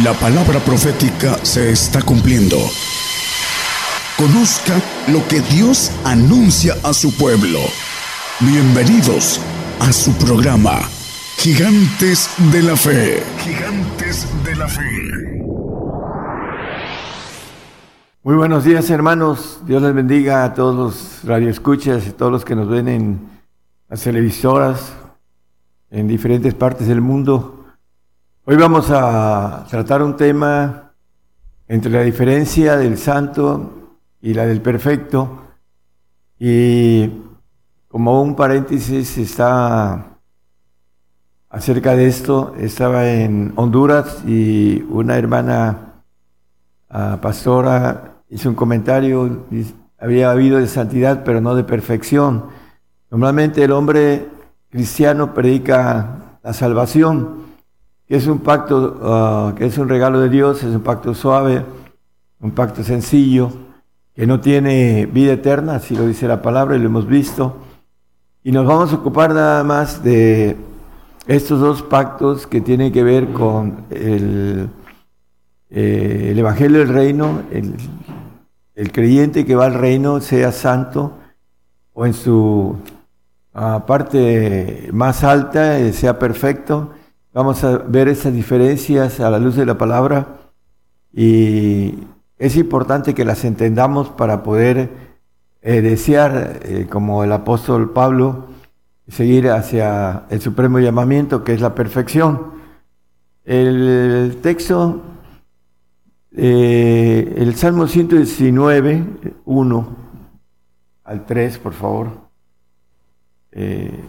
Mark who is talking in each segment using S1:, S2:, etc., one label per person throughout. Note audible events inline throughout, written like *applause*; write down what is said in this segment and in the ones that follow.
S1: La palabra profética se está cumpliendo. Conozca lo que Dios anuncia a su pueblo. Bienvenidos a su programa, Gigantes de la Fe. Gigantes de la Fe.
S2: Muy buenos días hermanos, Dios les bendiga a todos los radioescuchas y todos los que nos ven en las televisoras en diferentes partes del mundo. Hoy vamos a tratar un tema entre la diferencia del santo y la del perfecto. Y como un paréntesis está acerca de esto, estaba en Honduras y una hermana ah, pastora hizo un comentario, había habido de santidad pero no de perfección. Normalmente el hombre cristiano predica la salvación es un pacto, ah, que es un regalo de Dios, es un pacto suave, un pacto sencillo, que no tiene vida eterna, así lo dice la palabra y lo hemos visto. Y nos vamos a ocupar nada más de estos dos pactos que tienen que ver con el, eh, el Evangelio del Reino, el, el, creyente que va al reino sea santo o en su ah, parte más alta eh, sea perfecto Vamos a ver esas diferencias a la luz de la palabra y es importante que las entendamos para poder eh, desear, eh, como el apóstol Pablo, seguir hacia el supremo llamamiento que es la perfección. El texto, eh, el Salmo 119, 1 al 3, por favor.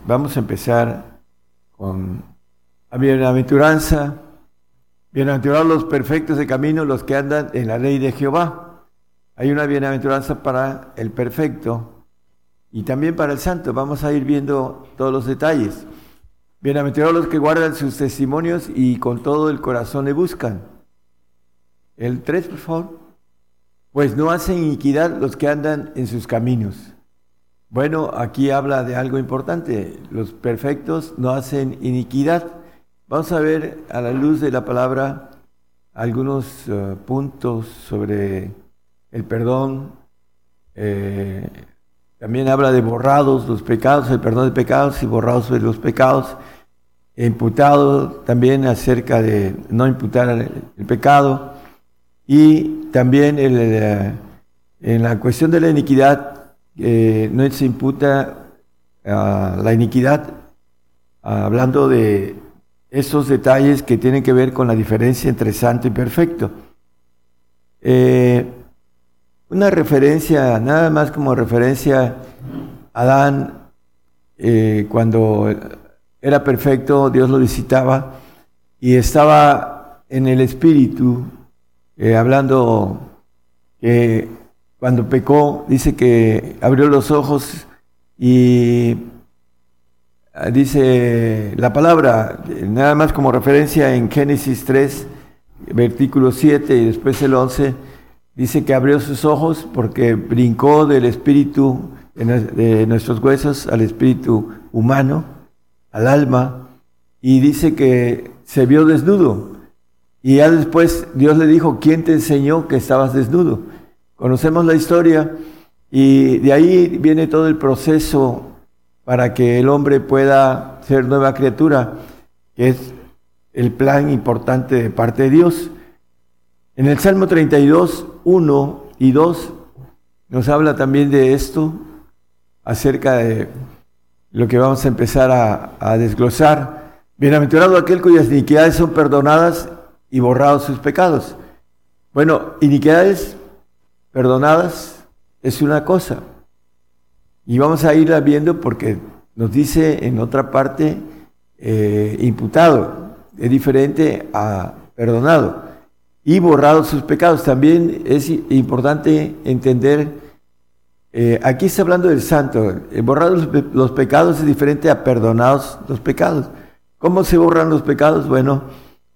S2: vamos a empezar con bienaventuranza, bienaventurados los perfectos de camino, los que andan en la ley de Jehová. Hay una bienaventuranza para el perfecto y también para el santo. Vamos a ir viendo todos los detalles. Bienaventurados los que guardan sus testimonios y con todo el corazón le buscan. El 3, por favor. Pues no hacen iniquidad los que andan en sus caminos. Bueno, aquí habla de algo importante. Los perfectos no hacen iniquidad. Vamos a ver a la luz de la palabra algunos eh, puntos sobre el perdón. Eh, también habla de borrados los pecados, el perdón de pecados y borrados de los pecados. Imputado también acerca de no imputar el, pecado. Y también eh, en la cuestión de la iniquidad, no se imputa ah, la iniquidad, hablando de esos detalles que tienen que ver con la diferencia entre santo y perfecto. Eh, una referencia, nada más como referencia, Adán, eh, cuando era perfecto, Dios lo visitaba y estaba en el espíritu, eh, hablando que cuando pecó, dice que abrió los ojos y dice la palabra, nada más como referencia en Génesis 3, versículo 7 y después el 11, dice que abrió sus ojos porque brincó del espíritu de nuestros huesos al espíritu humano, al alma, y dice que se vio desnudo. Y ya después Dios le dijo, ¿quién te enseñó que estabas desnudo? Conocemos la historia y de ahí viene todo el proceso para que el hombre pueda ser nueva criatura, que es el plan importante de parte de Dios. En el Salmo 32, 1 y 2 nos habla también de esto, acerca de lo que vamos a empezar a, desglosar. Bienaventurado aquel cuyas iniquidades son perdonadas y borrados sus pecados. Bueno, iniquidades perdonadas es una cosa, y vamos a irla viendo porque nos dice en otra parte eh, imputado, es diferente a perdonado. Y borrado sus pecados. También es importante entender, eh, aquí está hablando del santo, eh, borrado los, pecados es diferente a perdonados los pecados. ¿Cómo se borran los pecados? Bueno,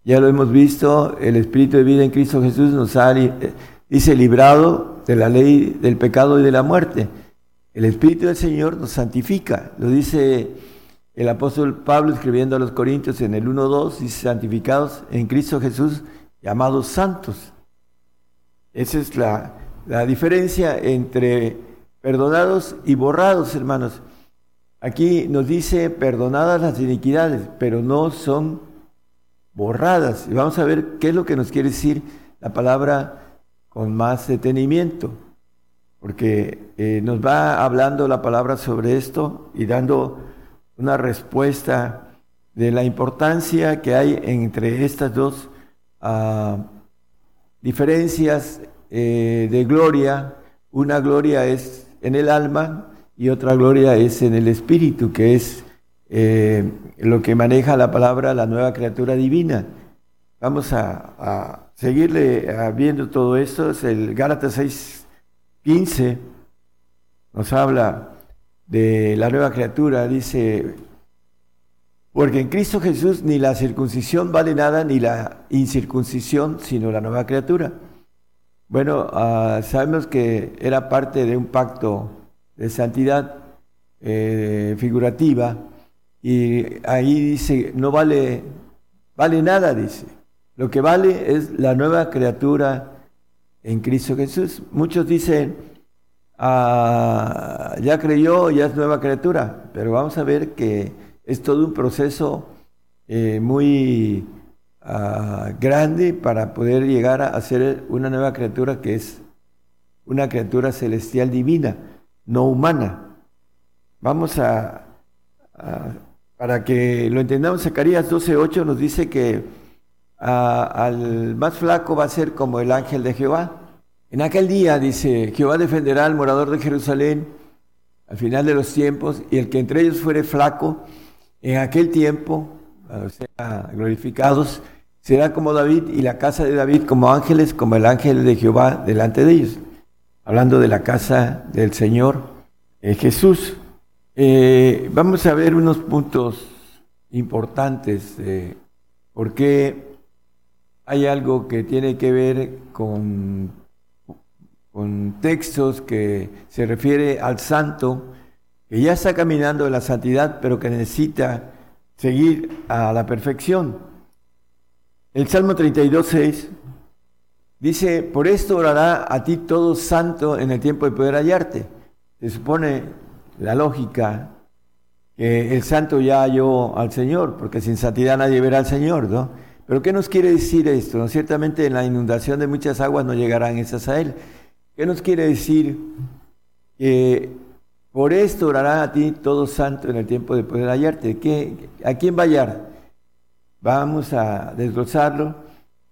S2: ya lo hemos visto, el Espíritu de vida en Cristo Jesús nos ha, dice, librado de la ley del pecado y de la muerte. El Espíritu del Señor nos santifica. Lo dice el apóstol Pablo escribiendo a los Corintios en el 1.2, dice santificados en Cristo Jesús llamados santos. Esa es la, la diferencia entre perdonados y borrados, hermanos. Aquí nos dice perdonadas las iniquidades, pero no son borradas. Y vamos a ver qué es lo que nos quiere decir la palabra con más detenimiento, porque eh, nos va hablando la palabra sobre esto y dando una respuesta de la importancia que hay entre estas dos uh, diferencias eh, de gloria. Una gloria es en el alma y otra gloria es en el espíritu, que es eh, lo que maneja la palabra la nueva criatura divina. Vamos a, seguirle viendo todo esto. Es el Gálatas 6, 15 nos habla de la nueva criatura. Dice, porque en Cristo Jesús ni la circuncisión vale nada, ni la incircuncisión, sino la nueva criatura. Bueno, ah, sabemos que era parte de un pacto de santidad eh, figurativa y ahí dice, no vale, vale nada, dice. Lo que vale es la nueva criatura en Cristo Jesús. Muchos dicen, ah, ya creyó, ya es nueva criatura, pero vamos a ver que es todo un proceso eh, muy ah, grande para poder llegar a, ser una nueva criatura que es una criatura celestial divina, no humana. Vamos a, para que lo entendamos, Zacarías 12.8 nos dice que al más flaco va a ser como el ángel de Jehová. En aquel día, dice, Jehová defenderá al morador de Jerusalén al final de los tiempos, y el que entre ellos fuere flaco, en aquel tiempo, sean glorificados, será como David y la casa de David como ángeles, como el ángel de Jehová delante de ellos. Hablando de la casa del Señor eh, Jesús. Eh, vamos a ver unos puntos importantes de por qué hay algo que tiene que ver con, con textos que se refiere al santo que ya está caminando en la santidad, pero que necesita seguir a la perfección. El Salmo 32, 6 dice, por esto orará a ti todo santo en el tiempo de poder hallarte. Se supone la lógica que el santo ya halló al Señor, porque sin santidad nadie verá al Señor, ¿no? Pero ¿qué nos quiere decir esto? ¿No? Ciertamente en la inundación de muchas aguas no llegarán esas a Él. ¿Qué nos quiere decir? Que por esto orará a ti todo santo en el tiempo de poder hallarte. ¿Qué, ¿A quién va a hallar? Vamos a desglosarlo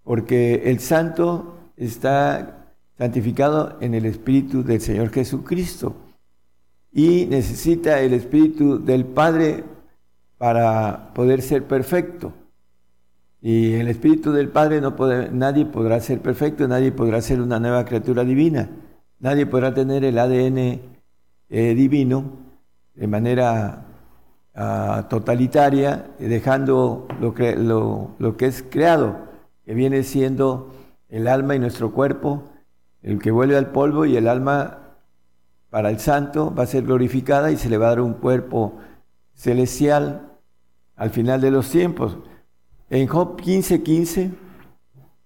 S2: porque el santo está santificado en el Espíritu del Señor Jesucristo y necesita el Espíritu del Padre para poder ser perfecto. Y el Espíritu del Padre no puede, nadie podrá ser perfecto, nadie podrá ser una nueva criatura divina, nadie podrá tener el ADN eh, divino de manera ah, totalitaria, dejando lo lo, lo que es creado, que viene siendo el alma y nuestro cuerpo, el que vuelve al polvo y el alma para el santo va a ser glorificada y se le va a dar un cuerpo celestial al final de los tiempos. En Job 15:15 15,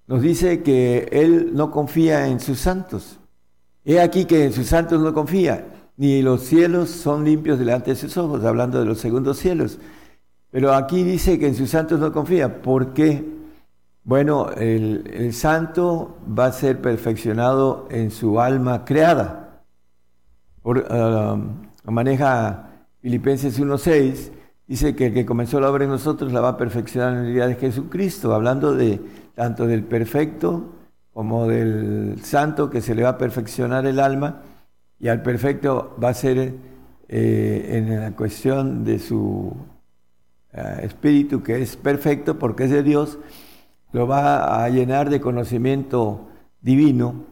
S2: nos dice que él no confía en sus santos. He aquí que en sus santos no confía ni los cielos son limpios delante de sus ojos, hablando de los segundos cielos. Pero aquí dice que en sus santos no confía. ¿Por qué? Bueno, el, santo va a ser perfeccionado en su alma creada. Por, um, maneja Filipenses 1.6, dice que el que comenzó la obra en nosotros la va a perfeccionar en el día de Jesucristo, hablando de tanto del perfecto como del santo que se le va a perfeccionar el alma y al perfecto va a ser eh, en la cuestión de su eh, espíritu, que es perfecto porque es de Dios, lo va a llenar de conocimiento divino,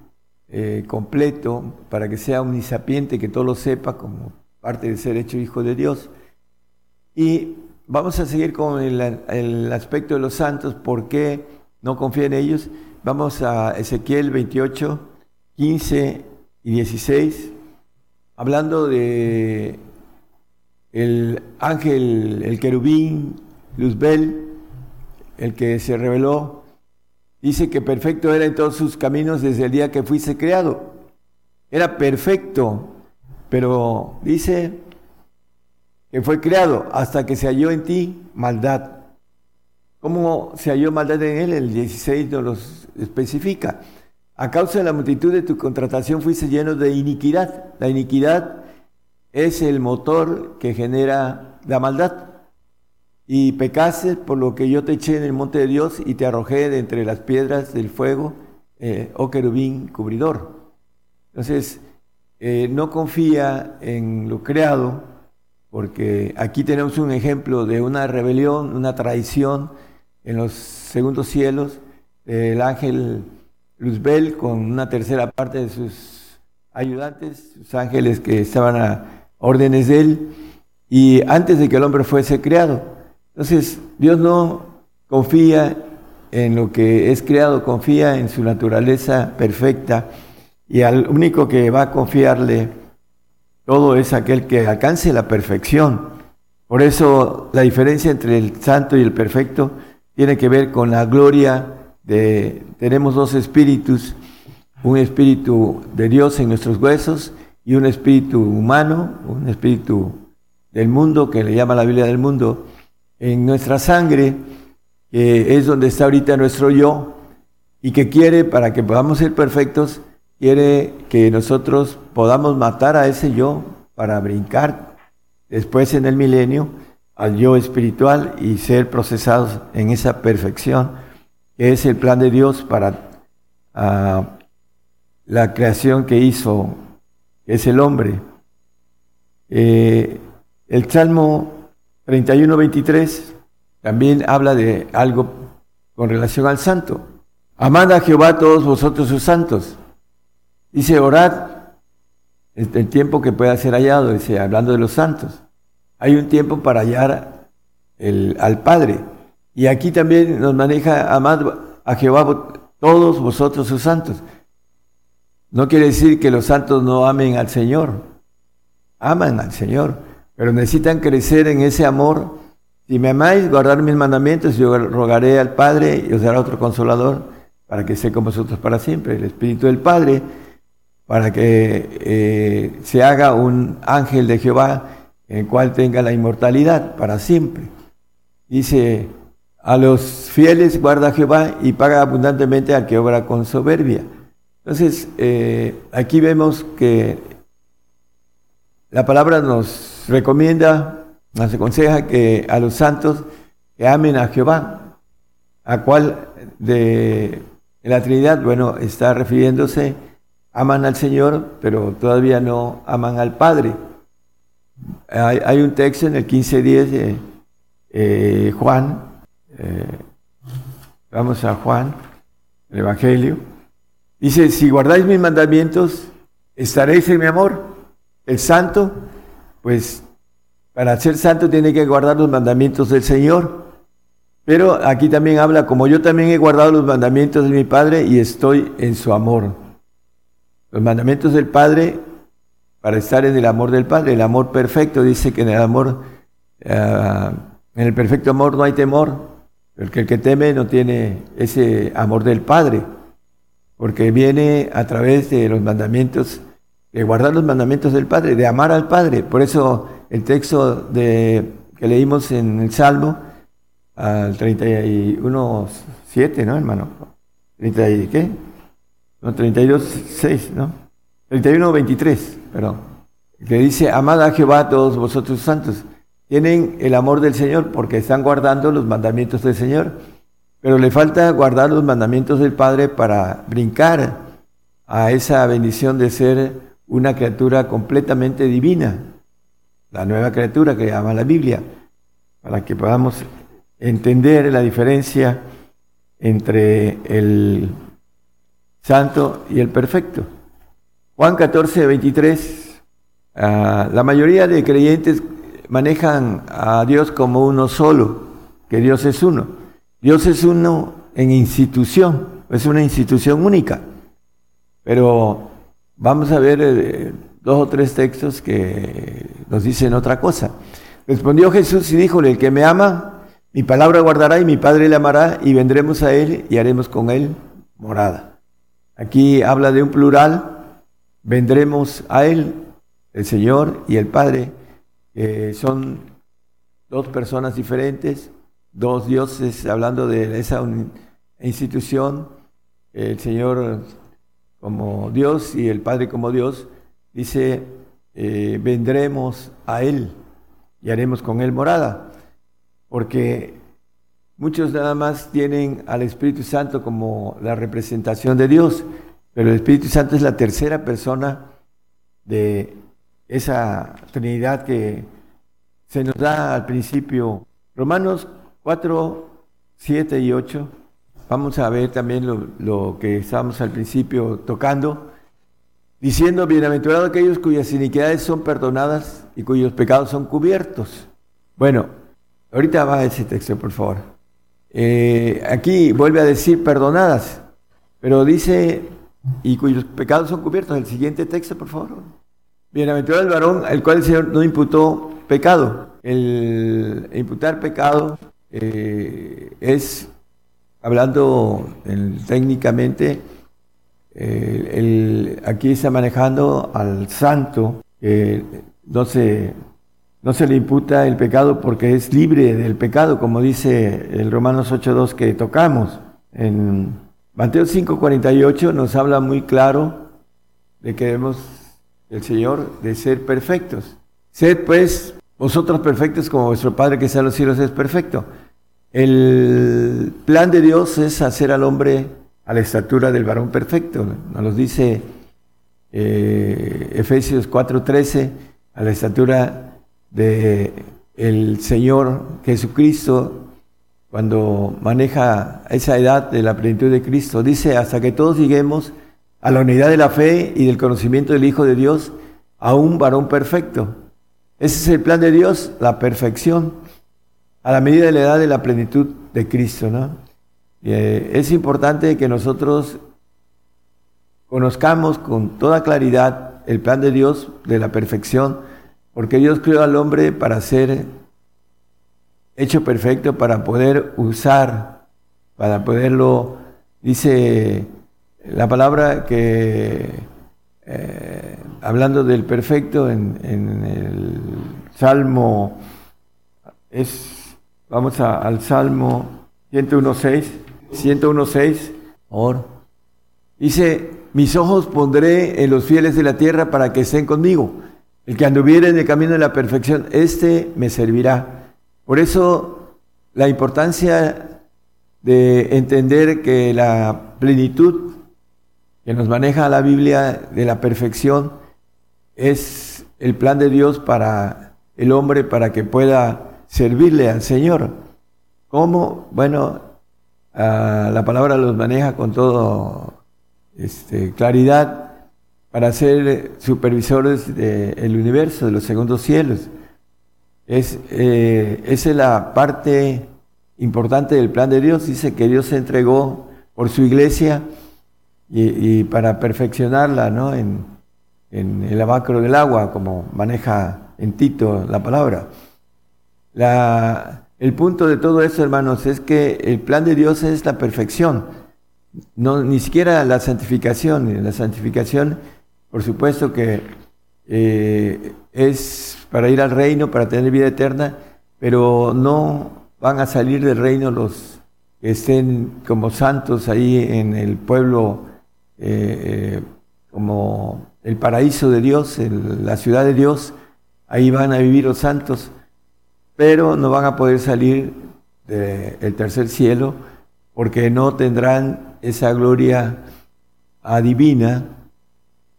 S2: eh, completo, para que sea omnisapiente, que todo lo sepa como parte de ser hecho hijo de Dios. Y vamos a seguir con el, aspecto de los santos, ¿por qué no confía en ellos? Vamos a Ezequiel 28, 15 y 16 hablando de el ángel, el querubín, Luzbel, el que se reveló, dice que perfecto era en todos sus caminos desde el día que fuiste creado. Era perfecto, pero dice fue creado hasta que se halló en ti maldad. ¿Cómo se halló maldad en él? El 16 nos lo especifica. A causa de la multitud de tu contratación fuiste lleno de iniquidad. La iniquidad es el motor que genera la maldad. Y pecaste por lo que yo te eché en el monte de Dios y te arrojé de entre las piedras del fuego, eh, oh querubín cubridor. Entonces, eh, no confía en lo creado, porque aquí tenemos un ejemplo de una rebelión, una traición en los segundos cielos, el ángel Luzbel con una tercera parte de sus ayudantes, sus ángeles que estaban a órdenes de él, y antes de que el hombre fuese creado. Entonces, Dios no confía en lo que es creado, confía en su naturaleza perfecta y al único que va a confiarle todo es aquel que alcance la perfección. Por eso la diferencia entre el santo y el perfecto tiene que ver con la gloria de, tenemos dos espíritus, un espíritu de Dios en nuestros huesos y un espíritu humano, un espíritu del mundo, que le llama la Biblia del mundo, en nuestra sangre, que es donde está ahorita nuestro yo, y que quiere, para que podamos ser perfectos, quiere que nosotros podamos matar a ese yo para brincar después en el milenio al yo espiritual y ser procesados en esa perfección, que es el plan de Dios para ah, la creación que hizo, es el hombre. Eh, el Salmo 31-23 también habla de algo con relación al santo. Amad a Jehová todos vosotros sus santos. Dice, orad el tiempo que pueda ser hallado, dice, hablando de los santos. Hay un tiempo para hallar el, al Padre. Y aquí también nos maneja, amad a Jehová todos vosotros sus santos. No quiere decir que los santos no amen al Señor. Aman al Señor pero necesitan crecer en ese amor. Si me amáis, guardar mis mandamientos, yo rogaré al Padre y os dará otro consolador para que esté con vosotros para siempre, el Espíritu del Padre, para que eh, se haga un ángel de Jehová el cual tenga la inmortalidad para siempre. Dice, a los fieles guarda Jehová y paga abundantemente al que obra con soberbia. Entonces, eh, aquí vemos que la palabra nos recomienda, nos aconseja que a los santos amen a Jehová, a cual de la Trinidad, bueno, está refiriéndose, aman al Señor, pero todavía no aman al Padre. Hay, un texto en el 15.10 de eh, Juan, eh, vamos a Juan, el Evangelio, dice, si guardáis mis mandamientos, estaréis en mi amor. El santo pues para ser santo tiene que guardar los mandamientos del Señor. Pero aquí también habla, como yo también he guardado los mandamientos de mi Padre y estoy en su amor. Los mandamientos del Padre para estar en el amor del Padre, el amor perfecto, dice que en el amor, ah, en el perfecto amor no hay temor, porque el que teme no tiene ese amor del Padre, porque viene a través de los mandamientos de guardar los mandamientos del Padre, de amar al Padre. Por eso el texto que leímos en el Salmo, al 31, 7, ¿no, hermano? 30 y, ¿qué? No, 32, 6, ¿no? 31, 23, perdón. Que dice, amad a Jehová todos vosotros santos. Tienen el amor del Señor porque están guardando los mandamientos del Señor. Pero le falta guardar los mandamientos del Padre para brincar a esa bendición de ser una criatura completamente divina, la nueva criatura que llama la Biblia, para que podamos entender la diferencia entre el santo y el perfecto. Juan 14, 23, ah, la mayoría de creyentes manejan a Dios como uno solo, que Dios es uno. Dios es uno en institución, es una institución única, pero Vamos a ver eh, dos o tres textos que nos dicen otra cosa. Respondió Jesús y díjole, el que me ama, Mi palabra guardará y mi Padre le amará y vendremos a él y haremos con él morada. Aquí habla de un plural, vendremos a él, el Señor y el Padre, son dos personas diferentes, dos dioses, hablando de esa institución, el Señor como Dios y el Padre como Dios, dice, eh, vendremos a Él y haremos con Él morada, porque muchos nada más tienen al Espíritu Santo como la representación de Dios, pero el Espíritu Santo es la tercera persona de esa Trinidad que se nos da al principio. Romanos 4, 7 y 8. Vamos a ver también lo, que estábamos al principio tocando, diciendo, bienaventurados aquellos cuyas iniquidades son perdonadas y cuyos pecados son cubiertos. Bueno, ahorita va ese texto, por favor. Eh, aquí vuelve a decir perdonadas, pero dice, y cuyos pecados son cubiertos. El siguiente texto, por favor. Bienaventurado el varón al cual el Señor no imputó pecado. El imputar pecado eh, es, hablando técnicamente, eh, aquí está manejando al santo, que no, se, no se le imputa el pecado porque es libre del pecado, como dice el Romanos 8.2 que tocamos. En Mateo 5.48 nos habla muy claro de que debemos el Señor de ser perfectos. Sed pues vosotros perfectos como vuestro Padre que está en los cielos es perfecto. El plan de Dios es hacer al hombre a la estatura del varón perfecto. Nos lo dice eh, Efesios 4:13, a la estatura de el Señor Jesucristo cuando maneja esa edad de la plenitud de Cristo. Dice, hasta que todos lleguemos a la unidad de la fe y del conocimiento del Hijo de Dios, a un varón perfecto. Ese es el plan de Dios, la perfección, a la medida de la edad de la plenitud de Cristo. ¿no? Eh, es importante que nosotros conozcamos con toda claridad el plan de Dios de la perfección, porque Dios creó al hombre para ser hecho perfecto, para poder usar, para poderlo, dice la palabra que, eh, hablando del perfecto, en, el Salmo, es, vamos al Salmo 101.6, 101.6, or, dice, mis ojos pondré en los fieles de la tierra para que estén conmigo. El que anduviere en el camino de la perfección, este me servirá. Por eso la importancia de entender que la plenitud que nos maneja la Biblia de la perfección es el plan de Dios para el hombre para que pueda servirle al Señor. ¿Cómo? Bueno, la palabra los maneja con toda este, claridad para ser supervisores del universo, de los segundos cielos. Es, eh, esa es la parte importante del plan de Dios. Dice que Dios se entregó por su iglesia y, para perfeccionarla ¿no? en, el abacro del agua, como maneja en Tito la palabra. La, el punto de todo eso, hermanos, es que el plan de Dios es la perfección, no, ni siquiera la santificación. La santificación, por supuesto que eh, es para ir al reino, para tener vida eterna, pero no van a salir del reino los que estén como santos ahí en el pueblo eh, como el paraíso de Dios, la ciudad de Dios, ahí van a vivir los santos, pero no van a poder salir del tercer cielo porque no tendrán esa gloria divina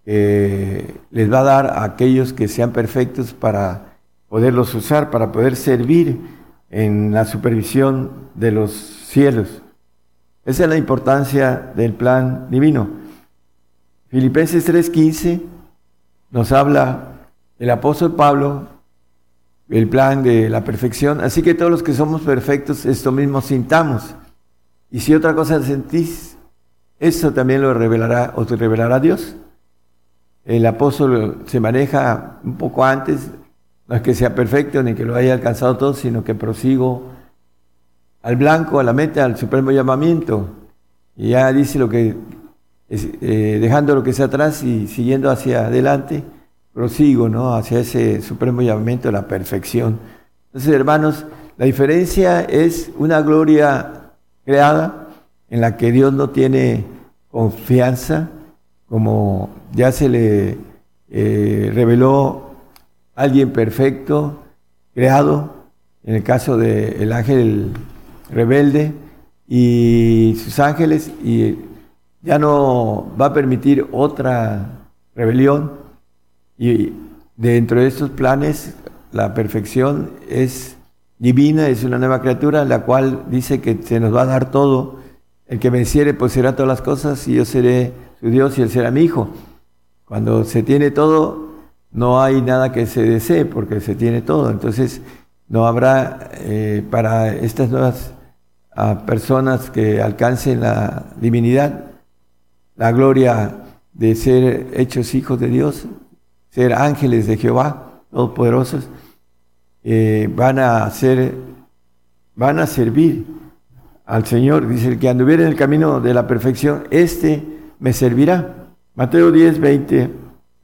S2: que les va a dar a aquellos que sean perfectos para poderlos usar, para poder servir en la supervisión de los cielos. Esa es la importancia del plan divino. Filipenses 3:15 nos habla el apóstol Pablo, el plan de la perfección. Así que todos los que somos perfectos, esto mismo sintamos. Y si otra cosa sentís, esto también lo revelará o te revelará Dios. El apóstol se maneja un poco antes, no es que sea perfecto ni que lo haya alcanzado todo, sino que prosigo al blanco, a la meta, al supremo llamamiento. Y ya dice lo que, eh, dejando lo que está atrás y siguiendo hacia adelante, prosigo, ¿no? Hacia ese supremo llamamiento, la perfección. Entonces, hermanos, la diferencia es una gloria creada en la que Dios no tiene confianza, como ya se le eh, reveló alguien perfecto, creado, en el caso del ángel rebelde y sus ángeles, y ya no va a permitir otra rebelión. Y dentro de estos planes, la perfección es divina, es una nueva criatura, la cual dice que se nos va a dar todo. El que venciere, pues será todas las cosas, y yo seré su Dios y él será mi hijo. Cuando se tiene todo, no hay nada que se desee, porque se tiene todo. Entonces, no habrá eh, para estas nuevas ah, personas que alcancen la divinidad, la gloria de ser hechos hijos de Dios, ser ángeles de Jehová, todopoderosos, eh, van a ser, van a servir al Señor. Dice, el que anduviera en el camino de la perfección, este me servirá. Mateo 10, 20,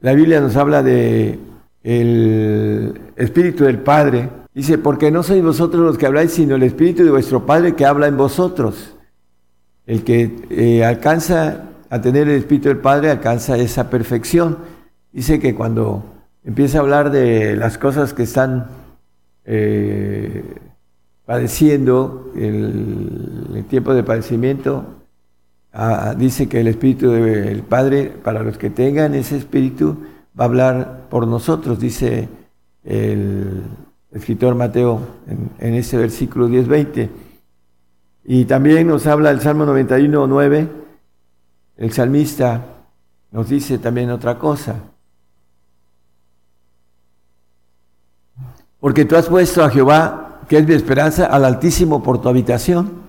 S2: la Biblia nos habla de el Espíritu del Padre. Dice, porque no sois vosotros los que habláis, sino el Espíritu de vuestro Padre que habla en vosotros. El que eh, alcanza a tener el Espíritu del Padre alcanza esa perfección. Dice que cuando empieza a hablar de las cosas que están eh, padeciendo, el, tiempo de padecimiento, ah, dice que el Espíritu del Padre, para los que tengan ese Espíritu, va a hablar por nosotros, dice el escritor Mateo en, en ese versículo 10-20. Y también nos habla el Salmo 91, 9, el salmista nos dice también otra cosa. Porque tú has puesto a Jehová, que es mi esperanza, al Altísimo por tu habitación.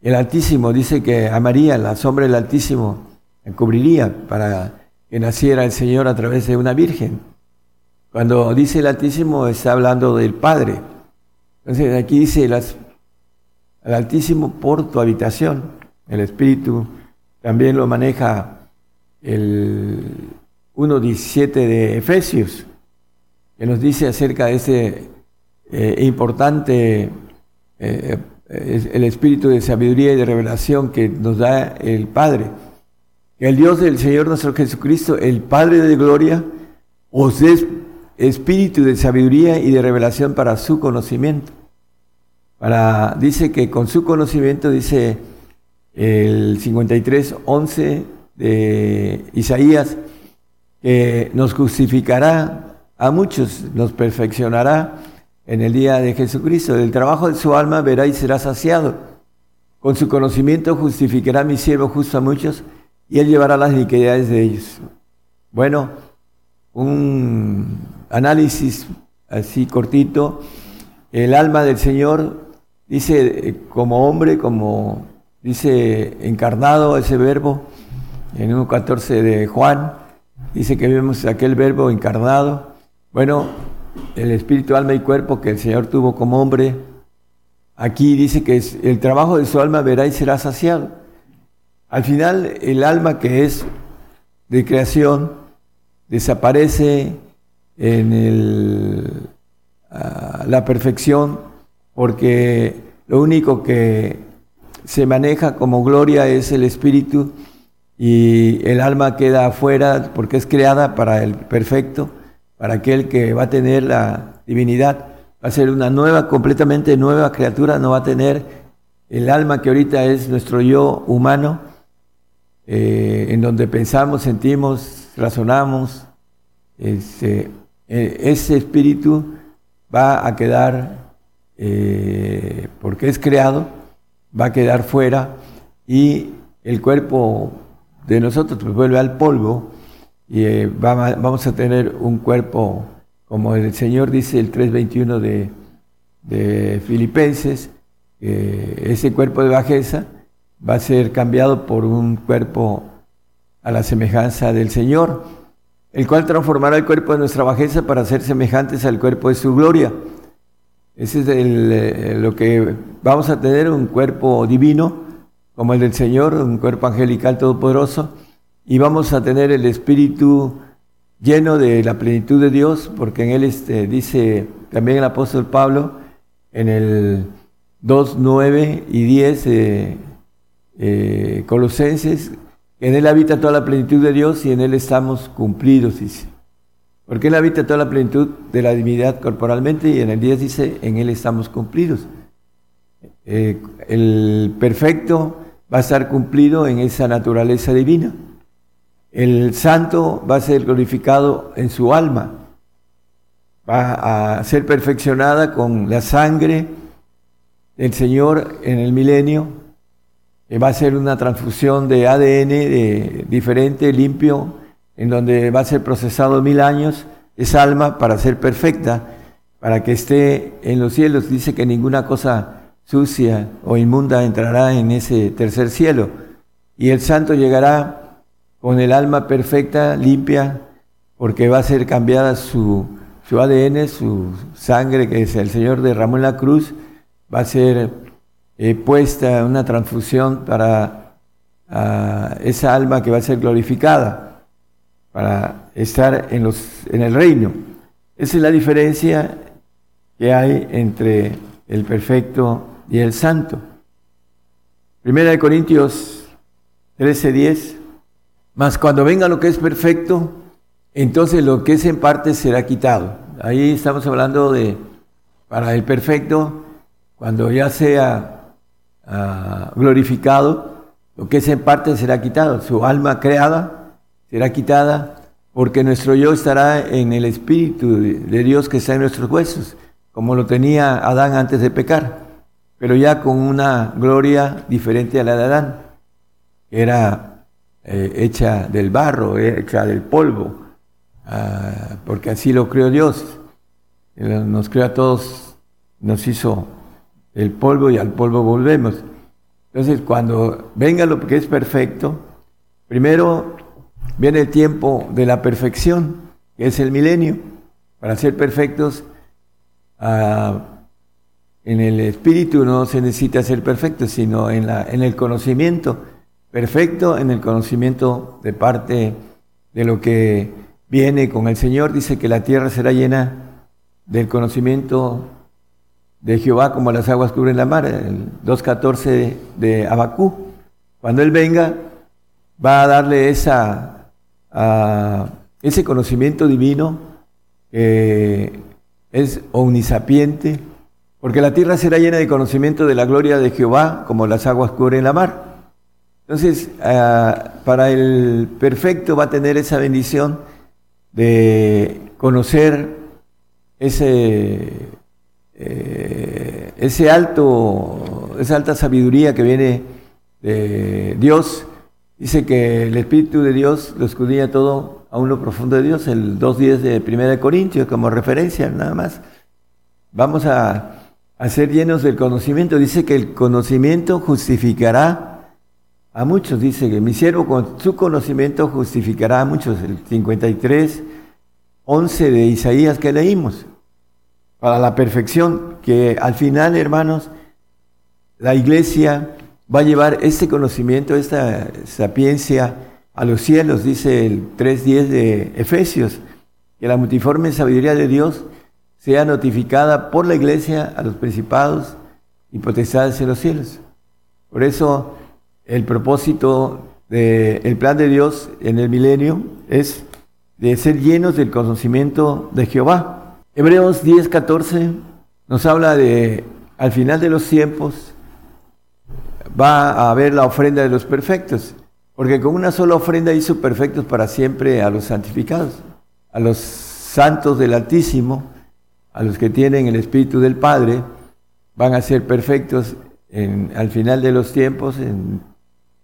S2: El Altísimo dice que a María, la sombra del Altísimo, encubriría para que naciera el Señor a través de una virgen. Cuando dice el Altísimo está hablando del Padre. Entonces aquí dice al Altísimo por tu habitación. El Espíritu también lo maneja el 1.17 de Efesios que nos dice acerca de ese eh, importante, eh, el espíritu de sabiduría y de revelación que nos da el Padre. El Dios del Señor nuestro Jesucristo, el Padre de gloria, os dé espíritu de sabiduría y de revelación para su conocimiento. Para, dice que con su conocimiento, dice el 53, 11 de Isaías, que nos justificará a muchos los perfeccionará en el día de Jesucristo. Del trabajo de su alma verá y será saciado. Con su conocimiento justificará mi siervo justo a muchos y él llevará las iniquidades de ellos. Bueno, un análisis así cortito. El alma del Señor dice como hombre, como dice encarnado ese verbo en 1.14 de Juan, dice que vemos aquel verbo encarnado bueno, el espíritu, alma y cuerpo que el Señor tuvo como hombre, aquí dice que es, el trabajo de su alma verá y será saciado. Al final, el alma que es de creación desaparece en el, ah, la perfección porque lo único que se maneja como gloria es el espíritu y el alma queda afuera porque es creada para el perfecto para aquel que va a tener la divinidad, va a ser una nueva, completamente nueva criatura, no va a tener el alma que ahorita es nuestro yo humano, eh, en donde pensamos, sentimos, razonamos. Este, eh, ese espíritu va a quedar, eh, porque es creado, va a quedar fuera y el cuerpo de nosotros pues, vuelve al polvo y eh, vamos a tener un cuerpo, como el Señor dice el 3.21 de, de Filipenses, ese cuerpo de bajeza va a ser cambiado por un cuerpo a la semejanza del Señor, el cual transformará el cuerpo de nuestra bajeza para ser semejantes al cuerpo de su gloria. Ese es eh, lo que vamos a tener, un cuerpo divino, como el del Señor, un cuerpo angelical todopoderoso, y vamos a tener el espíritu lleno de la plenitud de Dios, porque en él este, dice también el apóstol Pablo, en el 2, 9 y 10, eh, eh, Colosenses, en él habita toda la plenitud de Dios y en él estamos cumplidos, dice. Porque él habita toda la plenitud de la divinidad corporalmente y en el 10 dice, en él estamos cumplidos. Eh, el perfecto va a estar cumplido en esa naturaleza divina. El santo va a ser glorificado en su alma, va a ser perfeccionada con la sangre del Señor en el milenio, va a ser una transfusión de ADN diferente, limpio, en donde va a ser procesado mil años esa alma para ser perfecta, para que esté en los cielos. Dice que ninguna cosa sucia o inmunda entrará en ese tercer cielo. Y el santo llegará con el alma perfecta, limpia, porque va a ser cambiada su, su ADN, su sangre que es el Señor derramó en la cruz, va a ser eh, puesta una transfusión para ah, esa alma que va a ser glorificada, para estar en, los, en el reino. Esa es la diferencia que hay entre el perfecto y el santo. Primera de Corintios 13:10, mas cuando venga lo que es perfecto, entonces lo que es en parte será quitado. Ahí estamos hablando de, para el perfecto, cuando ya sea Ah, glorificado, lo que es en parte será quitado, su alma creada será quitada, porque nuestro yo estará en el Espíritu de Dios que está en nuestros huesos, como lo tenía Adán antes de pecar, pero ya con una gloria diferente a la de Adán, que era eh, hecha del barro, hecha del polvo, ah, porque así lo creó Dios. Nos creó a todos, nos hizo el polvo y al polvo volvemos. Entonces, cuando venga lo que es perfecto, primero viene el tiempo de la perfección, que es el milenio. Para ser perfectos, ah, en el espíritu no se necesita ser perfecto, sino en, la, en el conocimiento. Perfecto en el conocimiento de parte de lo que viene con el Señor. Dice que la tierra será llena del conocimiento de Jehová como las aguas cubren la mar, el 2.14 de Abacú. Cuando Él venga, va a darle esa, ese conocimiento divino que es omnisapiente, porque la tierra será llena de conocimiento de la gloria de Jehová como las aguas cubren la mar. Entonces, ah, para el perfecto va a tener esa bendición de conocer ese eh, ese alto, esa alta sabiduría que viene de Dios, dice que el Espíritu de Dios lo escudría todo a lo profundo de Dios, el 2.10 de 1 de Corintios como referencia nada más. Vamos a, a ser llenos del conocimiento. Dice que el conocimiento justificará a muchos. Dice que mi siervo con su conocimiento justificará a muchos. El 53, 11 de Isaías que leímos para la perfección, que al final, hermanos, la iglesia va a llevar este conocimiento, esta sapiencia a los cielos, dice el 3.10 de Efesios, que la multiforme sabiduría de Dios sea notificada por la iglesia a los principados y potestades en los cielos. Por eso el propósito del plan de Dios en el milenio es de ser llenos del conocimiento de Jehová. Hebreos 10, 14 nos habla de, al final de los tiempos, va a haber la ofrenda de los perfectos, porque con una sola ofrenda hizo perfectos para siempre a los santificados, a los santos del Altísimo, a los que tienen el Espíritu del Padre, van a ser perfectos al final de los tiempos,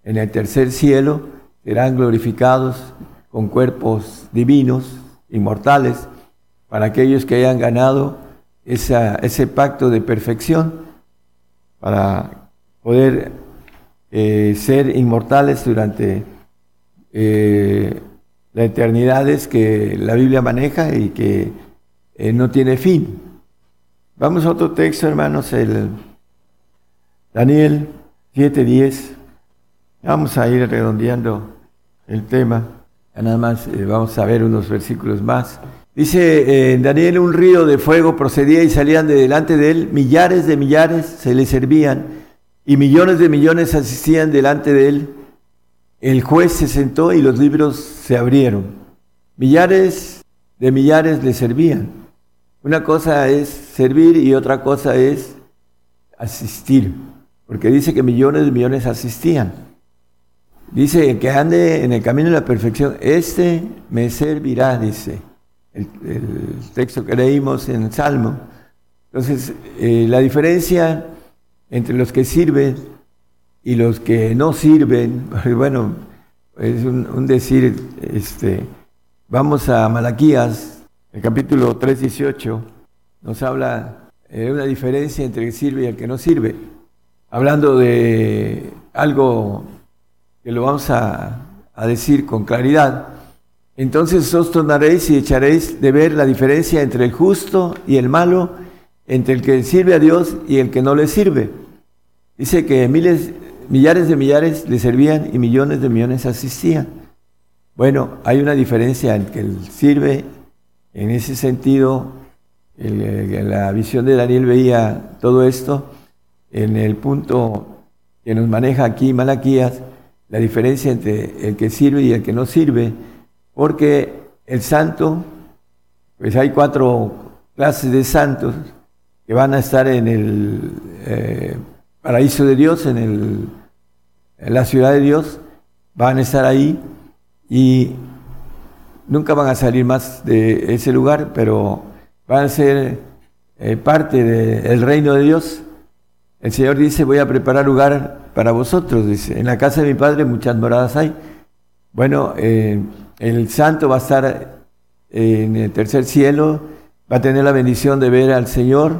S2: en el tercer cielo, serán glorificados con cuerpos divinos, inmortales, para aquellos que hayan ganado ese pacto de perfección, para poder eh, ser inmortales durante eh, las eternidades que la Biblia maneja y que eh, no tiene fin. Vamos a otro texto, hermanos, el Daniel 7:10. Vamos a ir redondeando el tema. Nada más eh, vamos a ver unos versículos más. Dice eh, Daniel, un río de fuego procedía y salían de delante de él, millares de millares se le servían y millones de millones asistían delante de él. El juez se sentó y los libros se abrieron. Millares de millares le servían. Una cosa es servir y otra cosa es asistir, porque dice que millones de millones asistían. Dice que ande en el camino de la perfección. Este me servirá, dice el, texto que leímos en el Salmo. Entonces, eh, la diferencia entre los que sirven y los que no sirven, *laughs* bueno, es un, decir, este, vamos a Malaquías, el capítulo 3, 18, nos habla de una diferencia entre el que sirve y el que no sirve, hablando de algo que lo vamos a, decir con claridad. Entonces os tornaréis y echaréis de ver la diferencia entre el justo y el malo, entre el que sirve a Dios y el que no le sirve. Dice que miles, millares de millares le servían y millones de millones asistían. Bueno, hay una diferencia en que el sirve, en ese sentido, en la visión de Daniel veía todo esto, en el punto que nos maneja aquí Malaquías, la diferencia entre el que sirve y el que no sirve, porque el santo, pues hay cuatro clases de santos que van a estar en el eh, paraíso de Dios, en, el, en la ciudad de Dios, van a estar ahí y nunca van a salir más de ese lugar, pero van a ser eh, parte del reino de Dios. El Señor dice, voy a preparar lugar para vosotros. Dice, en la casa de mi Padre muchas moradas hay. Bueno, eh, el santo va a estar en el tercer cielo, va a tener la bendición de ver al Señor.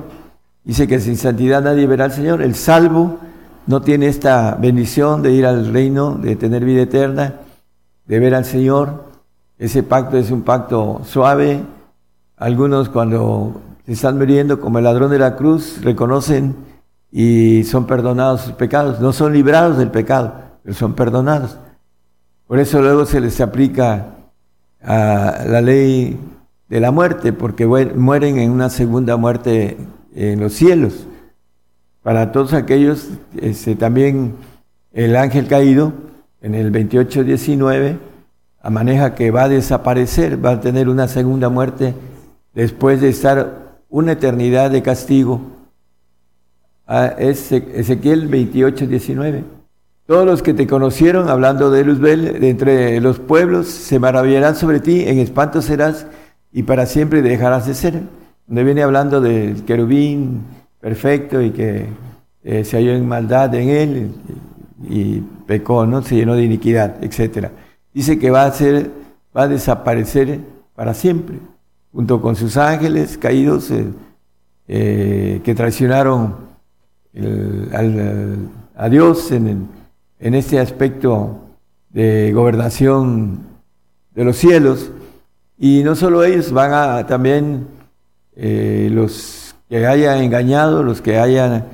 S2: Dice que sin santidad nadie verá al Señor. El salvo no tiene esta bendición de ir al reino, de tener vida eterna, de ver al Señor. Ese pacto es un pacto suave. Algunos cuando se están muriendo como el ladrón de la cruz reconocen y son perdonados sus pecados. No son librados del pecado, pero son perdonados. Por eso luego se les aplica a la ley de la muerte, porque mueren en una segunda muerte en los cielos. Para todos aquellos, este, también el ángel caído, en el 28-19, maneja que va a desaparecer, va a tener una segunda muerte después de estar una eternidad de castigo a Ezequiel 28, 19. Todos los que te conocieron, hablando de Luzbel, de entre los pueblos, se maravillarán sobre ti, en espanto serás y para siempre dejarás de ser. Donde viene hablando del querubín perfecto y que eh, se halló en maldad en él y, pecó, ¿no? Se llenó de iniquidad, etc. Dice que va a ser, va a desaparecer para siempre, junto con sus ángeles caídos eh, eh, que traicionaron a Dios en, en este aspecto de gobernación de los cielos. Y no solo ellos, van a también eh, los que hayan engañado, los que hayan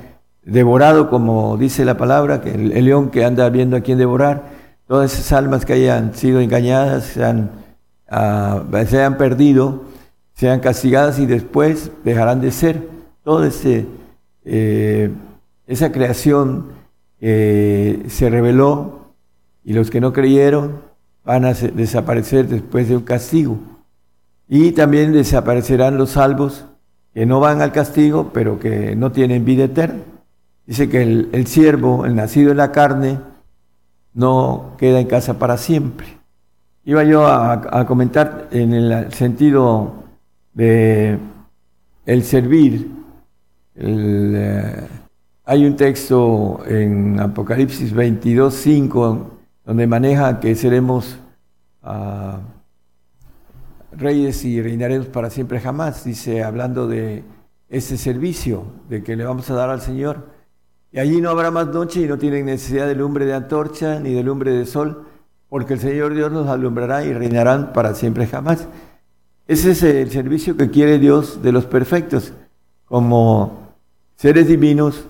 S2: devorado, como dice la palabra, que el, león que anda viendo a quién devorar, todas esas almas que hayan sido engañadas, se han perdido, sean castigadas y después dejarán de ser. Todo ese eh, esa creación se reveló y los que no creyeron van a desaparecer después de un castigo. Y también desaparecerán los salvos que no van al castigo, pero que no tienen vida eterna. Dice que el, siervo, el nacido en la carne, no queda en casa para siempre. Iba yo a, comentar en el sentido de el servir, el, eh, hay un texto en Apocalipsis 22, 5, donde maneja que seremos ah, reyes y reinaremos para siempre jamás, dice, hablando de ese servicio, de que le vamos a dar al Señor. Y allí no habrá más noche y no tienen necesidad de lumbre de antorcha ni de lumbre de sol, porque el Señor Dios nos alumbrará y reinarán para siempre jamás. Ese es el servicio que quiere Dios de los perfectos como seres divinos,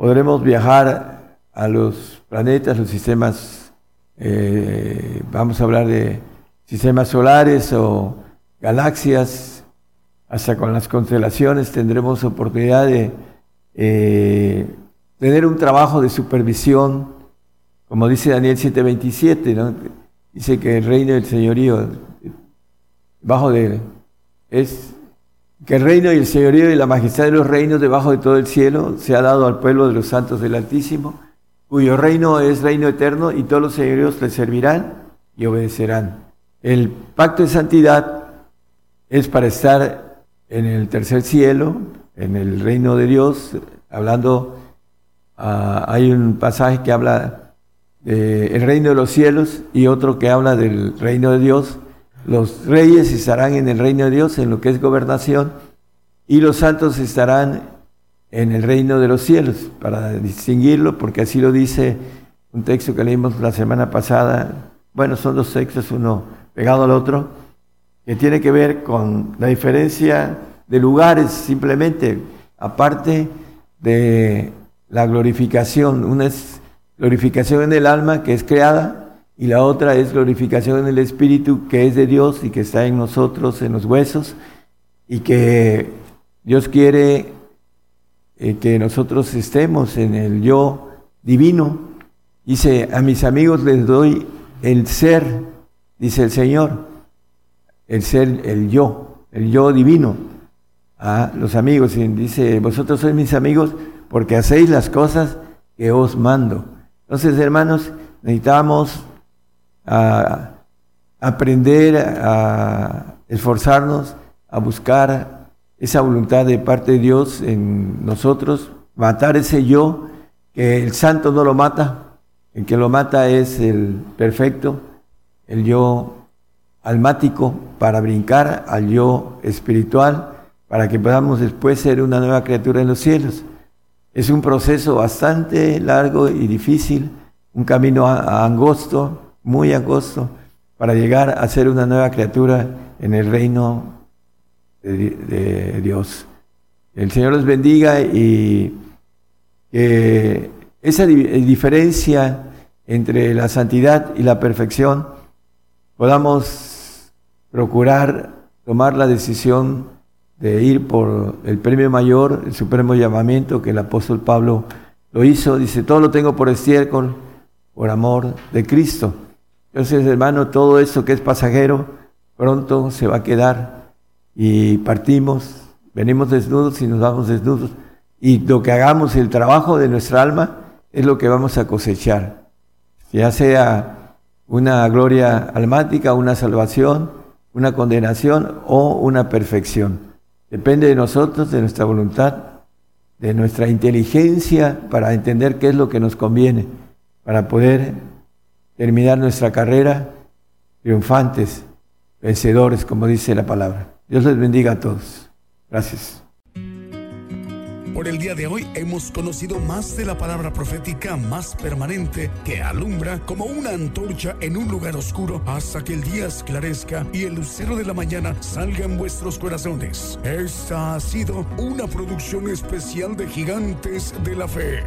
S2: podremos viajar a los planetas, los sistemas, eh, vamos a hablar de sistemas solares o galaxias, hasta con las constelaciones tendremos oportunidad de eh, tener un trabajo de supervisión, como dice Daniel 7:27, ¿no? dice que el reino del señorío, bajo de, es que el reino y el señorío y la majestad de los reinos debajo de todo el cielo se ha dado al pueblo de los santos del Altísimo, cuyo reino es reino eterno y todos los señoríos le servirán y obedecerán. El pacto de santidad es para estar en el tercer cielo, en el reino de Dios, hablando, ah, hay un pasaje que habla del reino de los cielos y otro que habla del reino de Dios. Los reyes estarán en el reino de Dios, en lo que es gobernación, y los santos estarán en el reino de los cielos, para distinguirlo, porque así lo dice un texto que leímos la semana pasada. Bueno, son dos textos, uno pegado al otro, que tiene que ver con la diferencia de lugares simplemente, aparte de la glorificación. Una es glorificación en el alma que es creada y la otra es glorificación en el espíritu que es de Dios y que está en nosotros, en los huesos, y que Dios quiere eh, que nosotros estemos en el yo divino. Dice, a mis amigos les doy el ser, dice el Señor, el ser, el yo, el yo divino a los amigos. Y dice, vosotros sois mis amigos porque hacéis las cosas que os mando. Entonces, hermanos, necesitamos ah, aprender a esforzarnos, a buscar esa voluntad de parte de Dios en nosotros, matar ese yo, que el santo no lo mata, el que lo mata es el perfecto, el yo almático, para brincar al yo espiritual, para que podamos después ser una nueva criatura en los cielos. Es un proceso bastante largo y difícil, un camino angosto, muy angosto, para llegar a ser una nueva criatura en el reino de, Dios. El Señor los bendiga y que esa diferencia entre la santidad y la perfección podamos procurar tomar la decisión de ir por el premio mayor, el supremo llamamiento que el apóstol Pablo lo hizo. Dice, todo lo tengo por estiércol, por amor de Cristo. Entonces, hermano, todo esto que es pasajero, pronto se va a quedar y partimos, venimos desnudos y nos vamos desnudos. Y lo que hagamos, el trabajo de nuestra alma, es lo que vamos a cosechar. Ya sea una gloria almática, una salvación, una condenación o una perfección. Depende de nosotros, de nuestra voluntad, de nuestra inteligencia para entender qué es lo que nos conviene, para poder terminar nuestra carrera triunfantes, vencedores, como dice la palabra. Dios les bendiga a todos. Gracias.
S1: Por el día de hoy hemos conocido más de la palabra profética más permanente que alumbra como una antorcha en un lugar oscuro hasta que el día esclarezca y el lucero de la mañana salga en vuestros corazones. Esta ha sido una producción especial de Gigantes de la Fe.